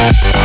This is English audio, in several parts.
feel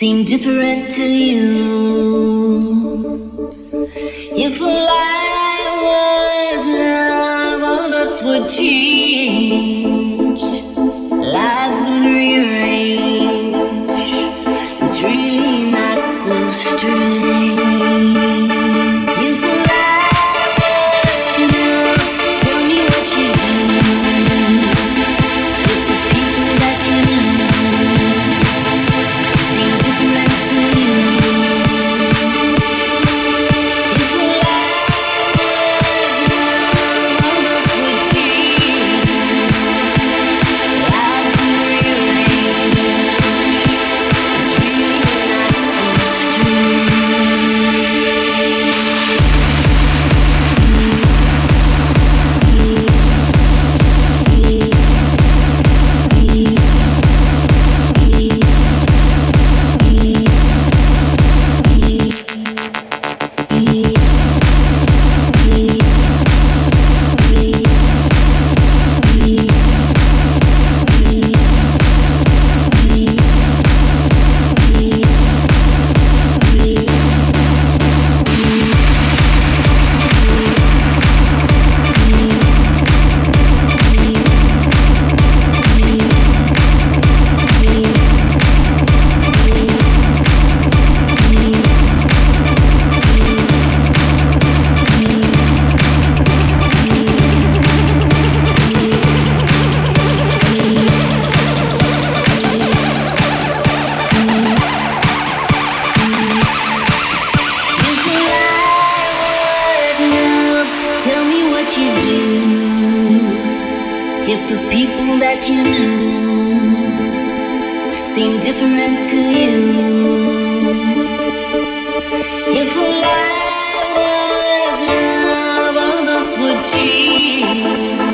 seem different to you. seem different to you. If was, love, would cheat.